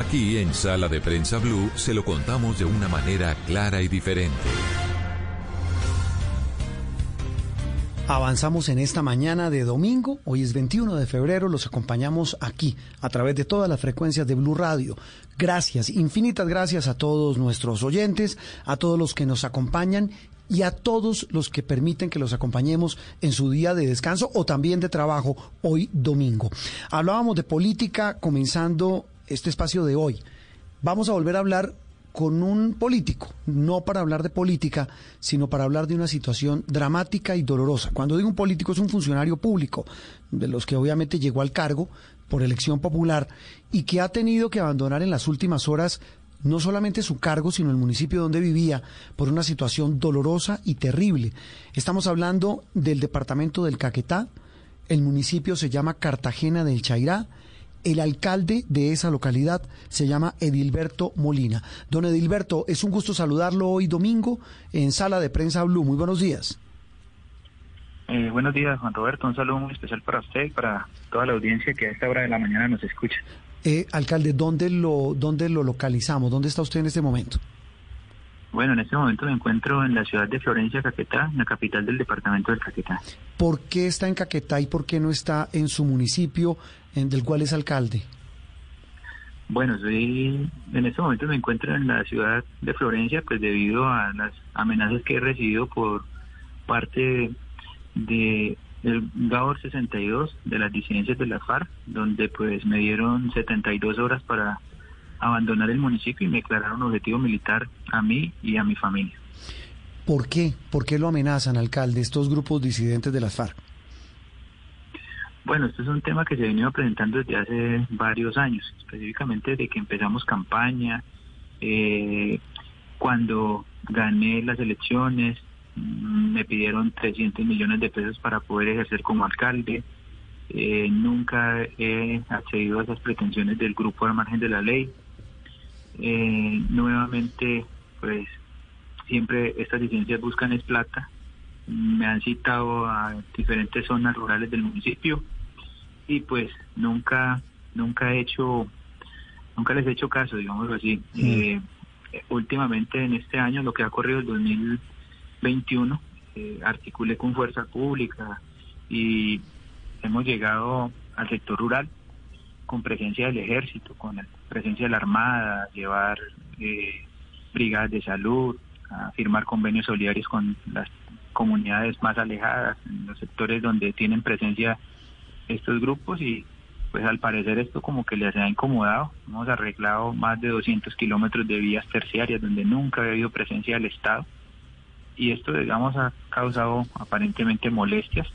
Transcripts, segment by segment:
Aquí en Sala de Prensa Blue se lo contamos de una manera clara y diferente. Avanzamos en esta mañana de domingo, hoy es 21 de febrero, los acompañamos aquí a través de todas las frecuencias de Blue Radio. Gracias, infinitas gracias a todos nuestros oyentes, a todos los que nos acompañan y a todos los que permiten que los acompañemos en su día de descanso o también de trabajo hoy domingo. Hablábamos de política comenzando este espacio de hoy. Vamos a volver a hablar con un político, no para hablar de política, sino para hablar de una situación dramática y dolorosa. Cuando digo un político es un funcionario público, de los que obviamente llegó al cargo por elección popular y que ha tenido que abandonar en las últimas horas no solamente su cargo, sino el municipio donde vivía, por una situación dolorosa y terrible. Estamos hablando del departamento del Caquetá, el municipio se llama Cartagena del Chairá, el alcalde de esa localidad se llama Edilberto Molina. Don Edilberto, es un gusto saludarlo hoy domingo en Sala de Prensa Blue. Muy buenos días. Eh, buenos días, Juan Roberto. Un saludo muy especial para usted y para toda la audiencia que a esta hora de la mañana nos escucha. Eh, alcalde, ¿dónde lo, ¿dónde lo localizamos? ¿Dónde está usted en este momento? Bueno, en este momento me encuentro en la ciudad de Florencia, Caquetá, la capital del departamento del Caquetá. ¿Por qué está en Caquetá y por qué no está en su municipio, en del cual es alcalde? Bueno, soy, en este momento me encuentro en la ciudad de Florencia, pues debido a las amenazas que he recibido por parte de el GAOR 62 de las disidencias de la FARC, donde pues me dieron 72 horas para abandonar el municipio y me declararon objetivo militar a mí y a mi familia. ¿Por qué? ¿Por qué lo amenazan, alcalde, estos grupos disidentes de las FARC? Bueno, esto es un tema que se ha venido presentando desde hace varios años, específicamente desde que empezamos campaña, eh, cuando gané las elecciones, mm, me pidieron 300 millones de pesos para poder ejercer como alcalde. Eh, nunca he accedido a esas pretensiones del grupo al margen de la ley. Eh, nuevamente, pues siempre estas licencias buscan es plata. Me han citado a diferentes zonas rurales del municipio y pues nunca, nunca he hecho, nunca les he hecho caso, digámoslo así. Eh, últimamente en este año, lo que ha corrido el 2021, eh, articulé con Fuerza Pública y hemos llegado al sector rural con presencia del ejército, con la presencia de la Armada, llevar eh, brigadas de salud, a firmar convenios solidarios con las comunidades más alejadas, en los sectores donde tienen presencia estos grupos y pues al parecer esto como que les ha incomodado. Hemos arreglado más de 200 kilómetros de vías terciarias donde nunca había habido presencia del Estado y esto digamos ha causado aparentemente molestias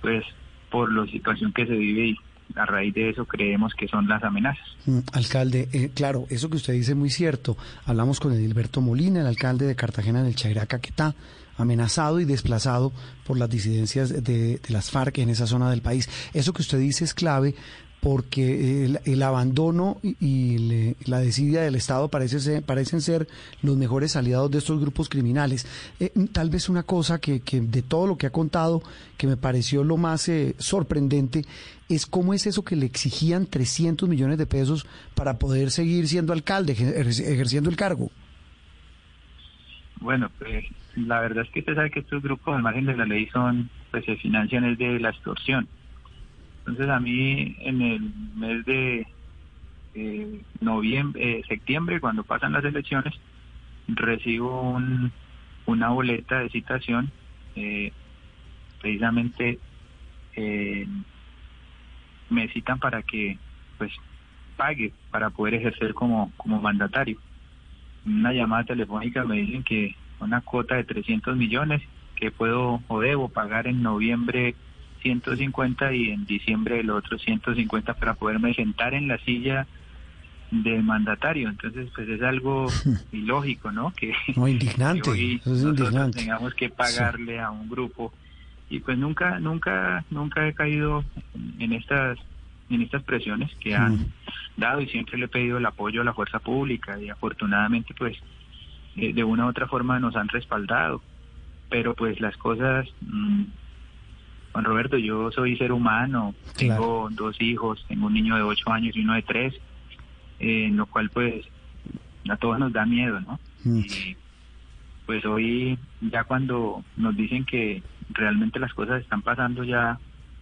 pues por la situación que se vive y a raíz de eso creemos que son las amenazas. Mm, alcalde, eh, claro, eso que usted dice es muy cierto. Hablamos con Edilberto Molina, el alcalde de Cartagena en el Chairá Caquetá, amenazado y desplazado por las disidencias de, las FARC en esa zona del país. Eso que usted dice es clave porque el, abandono y, y le, la desidia del Estado parece ser, parecen ser los mejores aliados de estos grupos criminales. Eh, tal vez una cosa que, que, de todo lo que ha contado que me pareció lo más eh, sorprendente es cómo es eso que le exigían 300 millones de pesos para poder seguir siendo alcalde, ejerciendo el cargo. Bueno, pues la verdad es que usted sabe que estos grupos al margen de la ley son, pues se financian es de la extorsión. Entonces a mí en el mes de eh, noviembre, eh, septiembre, cuando pasan las elecciones, recibo un, una boleta de citación, eh, precisamente me citan para que pues pague para poder ejercer como, como mandatario. Una llamada telefónica me dicen que una cuota de 300 millones que puedo o debo pagar en noviembre 150 y en diciembre el otro 150 para poderme sentar en la silla de mandatario. Entonces, pues es algo ilógico, ¿no? Que, No, indignante, que hoy es indignante. tengamos que pagarle a un grupo y pues nunca, nunca, nunca he caído en estas en estas presiones que han Mm. dado y siempre le he pedido el apoyo a la fuerza pública y afortunadamente pues eh, de una u otra forma nos han respaldado. Pero pues las cosas mm, Juan Roberto yo soy ser humano tengo dos hijos tengo un niño de ocho años y uno de tres eh, en lo cual pues a todos nos da miedo no Mm. y pues hoy ya cuando nos dicen que realmente las cosas están pasando ya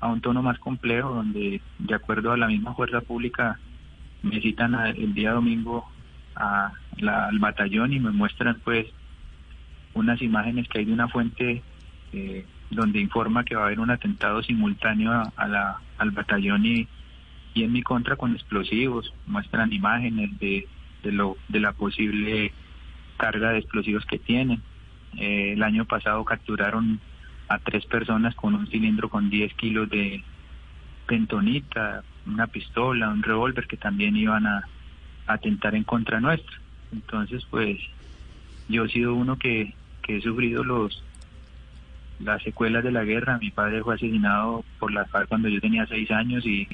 a un tono más complejo donde de acuerdo a la misma fuerza pública me citan el día domingo a la- al batallón y me muestran pues unas imágenes que hay de una fuente eh, donde informa que va a haber un atentado simultáneo a, la, al batallón y, y en mi contra con explosivos muestran imágenes de, de lo de la posible carga de explosivos que tienen Eh, el año pasado capturaron a tres personas con un cilindro con 10 kilos de pentonita, una pistola, un revólver que también iban a atentar en contra nuestra. Entonces, pues yo he sido uno que, que he sufrido los las secuelas de la guerra. Mi padre fue asesinado por la FARC cuando yo tenía seis años y,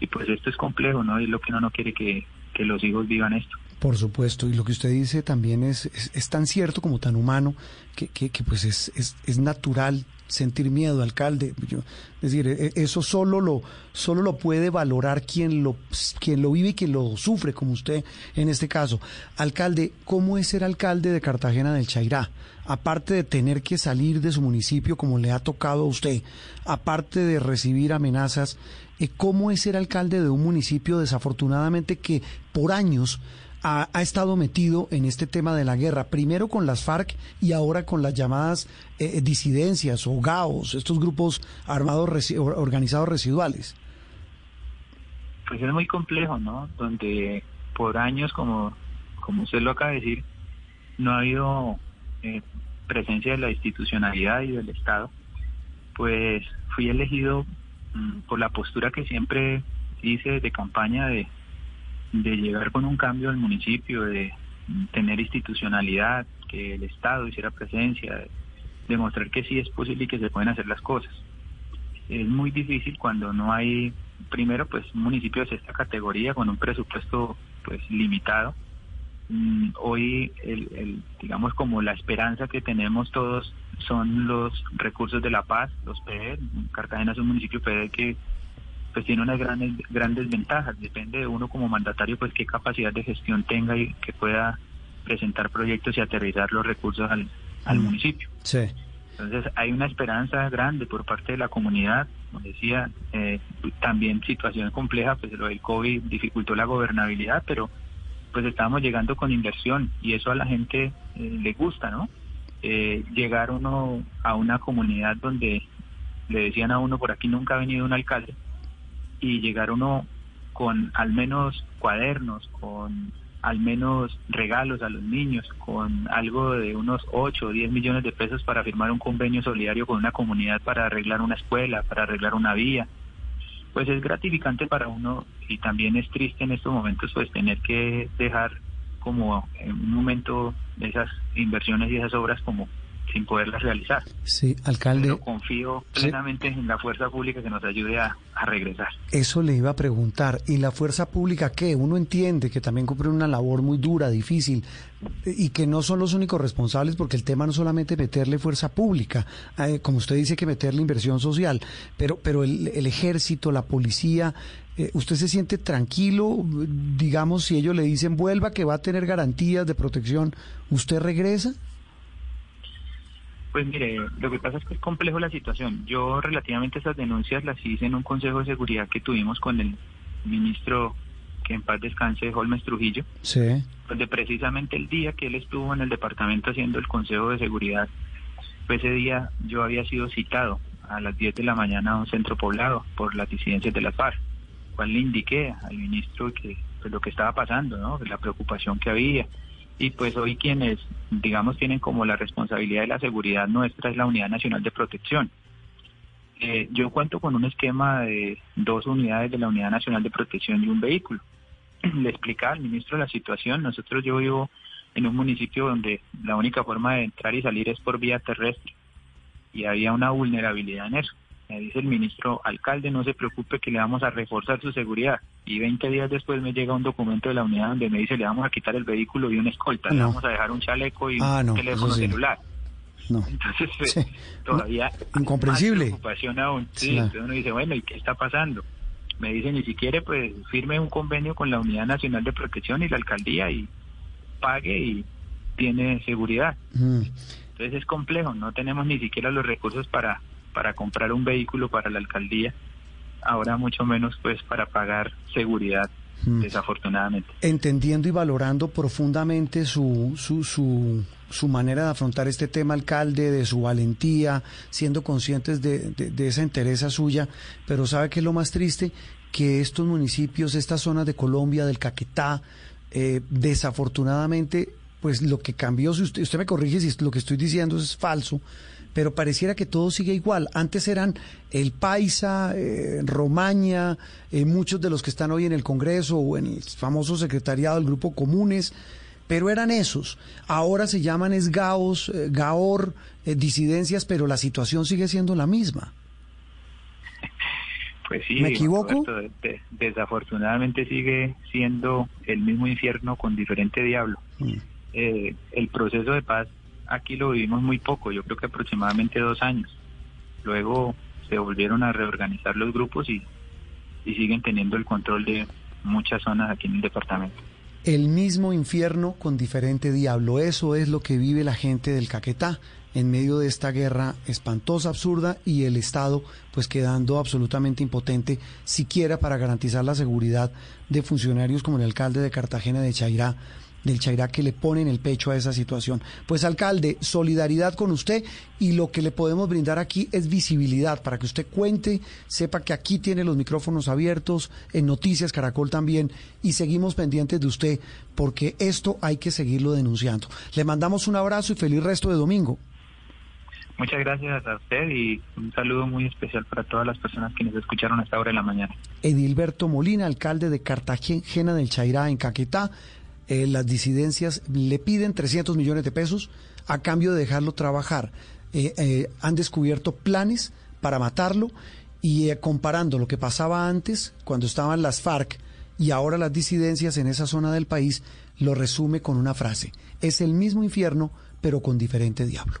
y pues esto es complejo, ¿no? Es lo que uno no quiere que, que los hijos vivan esto. Por supuesto, y lo que usted dice también es, es, es tan cierto como tan humano que, que, que, pues es, es, es natural sentir miedo, alcalde. Es decir, e- eso solo lo, solo lo puede valorar quien lo, quien lo vive y quien lo sufre, como usted en este caso. Alcalde, ¿cómo es ser alcalde de Cartagena del Chairá? Aparte de tener que salir de su municipio como le ha tocado a usted, aparte de recibir amenazas, eh, ¿cómo es ser alcalde de un municipio desafortunadamente que por años ha, ha estado metido en este tema de la guerra, primero con las FARC y ahora con las llamadas eh, disidencias o GAOs, estos grupos armados resi- or- organizados residuales. Pues es muy complejo, ¿no? Donde por años, como, como usted lo acaba de decir, no ha habido eh, presencia de la institucionalidad y del Estado, pues fui elegido mm, por la postura que siempre hice de campaña de, de llegar con un cambio al municipio, de tener institucionalidad, que el Estado hiciera presencia, de demostrar que sí es posible y que se pueden hacer las cosas. Es muy difícil cuando no hay, primero, pues un municipio de sexta categoría con un presupuesto pues limitado. Mm, Hoy, el, el, digamos, como la esperanza que tenemos todos son los recursos de la paz, los PED. Cartagena es un municipio PED que pues tiene unas grandes, grandes ventajas. Depende de uno como mandatario, pues qué capacidad de gestión tenga y que pueda presentar proyectos y aterrizar los recursos al, al Mm. municipio. Sí. Entonces hay una esperanza grande por parte de la comunidad, como decía, eh, también situación compleja, pues lo del COVID dificultó la gobernabilidad, pero pues estamos llegando con inversión y eso a la gente eh, le gusta, ¿no? Eh, llegar uno a una comunidad donde le decían a uno por aquí nunca ha venido un alcalde y llegar uno con al menos cuadernos, con al menos regalos a los niños, con algo de unos 8 o 10 millones de pesos para firmar un convenio solidario con una comunidad para arreglar una escuela, para arreglar una vía. Pues es gratificante para uno y también es triste en estos momentos pues tener que dejar como en un momento esas inversiones y esas obras como sin poderlas realizar. Sí, alcalde. Pero confío Sí. plenamente en la fuerza pública que nos ayude a, a regresar. Eso le iba a preguntar. ¿Y la fuerza pública qué? Uno entiende que también cumple una labor muy dura, difícil, y que no son los únicos responsables porque el tema no solamente meterle fuerza pública, eh, como usted dice que meterle inversión social, pero, pero el, el ejército, la policía, eh, ¿usted se siente tranquilo? Digamos, si ellos le dicen vuelva, que va a tener garantías de protección, ¿usted regresa? Pues mire, lo que pasa es que es complejo la situación. Yo relativamente esas denuncias las hice en un consejo de seguridad que tuvimos con el ministro que en paz descanse, Holmes Trujillo, Sí. donde precisamente el día que él estuvo en el departamento haciendo el consejo de seguridad, pues ese día yo había sido citado a las 10 de la mañana a un centro poblado por las disidencias de la FARC, cual le indiqué al ministro que pues, lo que estaba pasando, ¿no? la preocupación que había. Y pues hoy quienes, digamos, tienen como la responsabilidad de la seguridad nuestra es la Unidad Nacional de Protección. Eh, yo cuento con un esquema de dos unidades de la Unidad Nacional de Protección y un vehículo. le explicaba al ministro la situación. Nosotros yo vivo en un municipio donde la única forma de entrar y salir es por vía terrestre y había una vulnerabilidad en eso. Me dice el ministro alcalde, no se preocupe que le vamos a reforzar su seguridad. Y 20 días después me llega un documento de la unidad donde me dice le vamos a quitar el vehículo y una escolta, le vamos a dejar un chaleco y Ah, un no, teléfono sí. celular. No. Entonces, pues, todavía incomprensible. más preocupación aún. Sí, Claro. entonces uno dice, bueno, ¿y qué está pasando? Me dicen, y si quiere, pues firme un convenio con la Unidad Nacional de Protección y la alcaldía y pague y tiene seguridad. Mm. Entonces es complejo, no tenemos ni siquiera los recursos para, para comprar un vehículo para la alcaldía, ahora mucho menos pues para pagar seguridad, Mm. desafortunadamente. entendiendo y valorando profundamente su, su, su, su manera de afrontar este tema, alcalde, de su valentía, siendo conscientes de, de, de esa entereza suya, pero ¿sabe qué es lo más triste? Que estos municipios, estas zonas de Colombia, del Caquetá, eh, desafortunadamente, pues lo que cambió, si usted, usted me corrige si lo que estoy diciendo es falso, pero pareciera que todo sigue igual. Antes eran el Paisa, eh, Romaña, eh, muchos de los que están hoy en el Congreso o en el famoso secretariado del Grupo Comunes, pero eran esos. Ahora se llaman esgaos, eh, gaor, eh, disidencias, pero la situación sigue siendo la misma. Pues sí, ¿Me equivoco? Roberto, de- desafortunadamente sigue siendo el mismo infierno con diferente diablo. Mm. Eh, el proceso de paz aquí lo vivimos muy poco, yo creo que aproximadamente dos años. Luego se volvieron a reorganizar los grupos y, siguen teniendo el control de muchas zonas aquí en el departamento. El mismo infierno con diferente diablo. Eso es lo que vive la gente del Caquetá en medio de esta guerra espantosa, absurda y el Estado pues quedando absolutamente impotente siquiera para garantizar la seguridad de funcionarios como el alcalde de Cartagena de Chairá del Chairá que le ponen el pecho a esa situación. Pues alcalde, solidaridad con usted y lo que le podemos brindar aquí es visibilidad para que usted cuente, sepa que aquí tiene los micrófonos abiertos, en Noticias Caracol también y seguimos pendientes de usted porque esto hay que seguirlo denunciando. Le mandamos un abrazo y feliz resto de domingo. Muchas gracias a usted y un saludo muy especial para todas las personas que nos escucharon a esta hora de la mañana. Edilberto Molina, alcalde de Cartagena del Chairá en Caquetá. Eh, las disidencias le piden 300 millones de pesos a cambio de dejarlo trabajar. Eh, eh, han descubierto planes para matarlo y comparando lo que pasaba antes, cuando estaban las FARC y ahora las disidencias en esa zona del país, lo resume con una frase. Es el mismo infierno, pero con diferente diablo.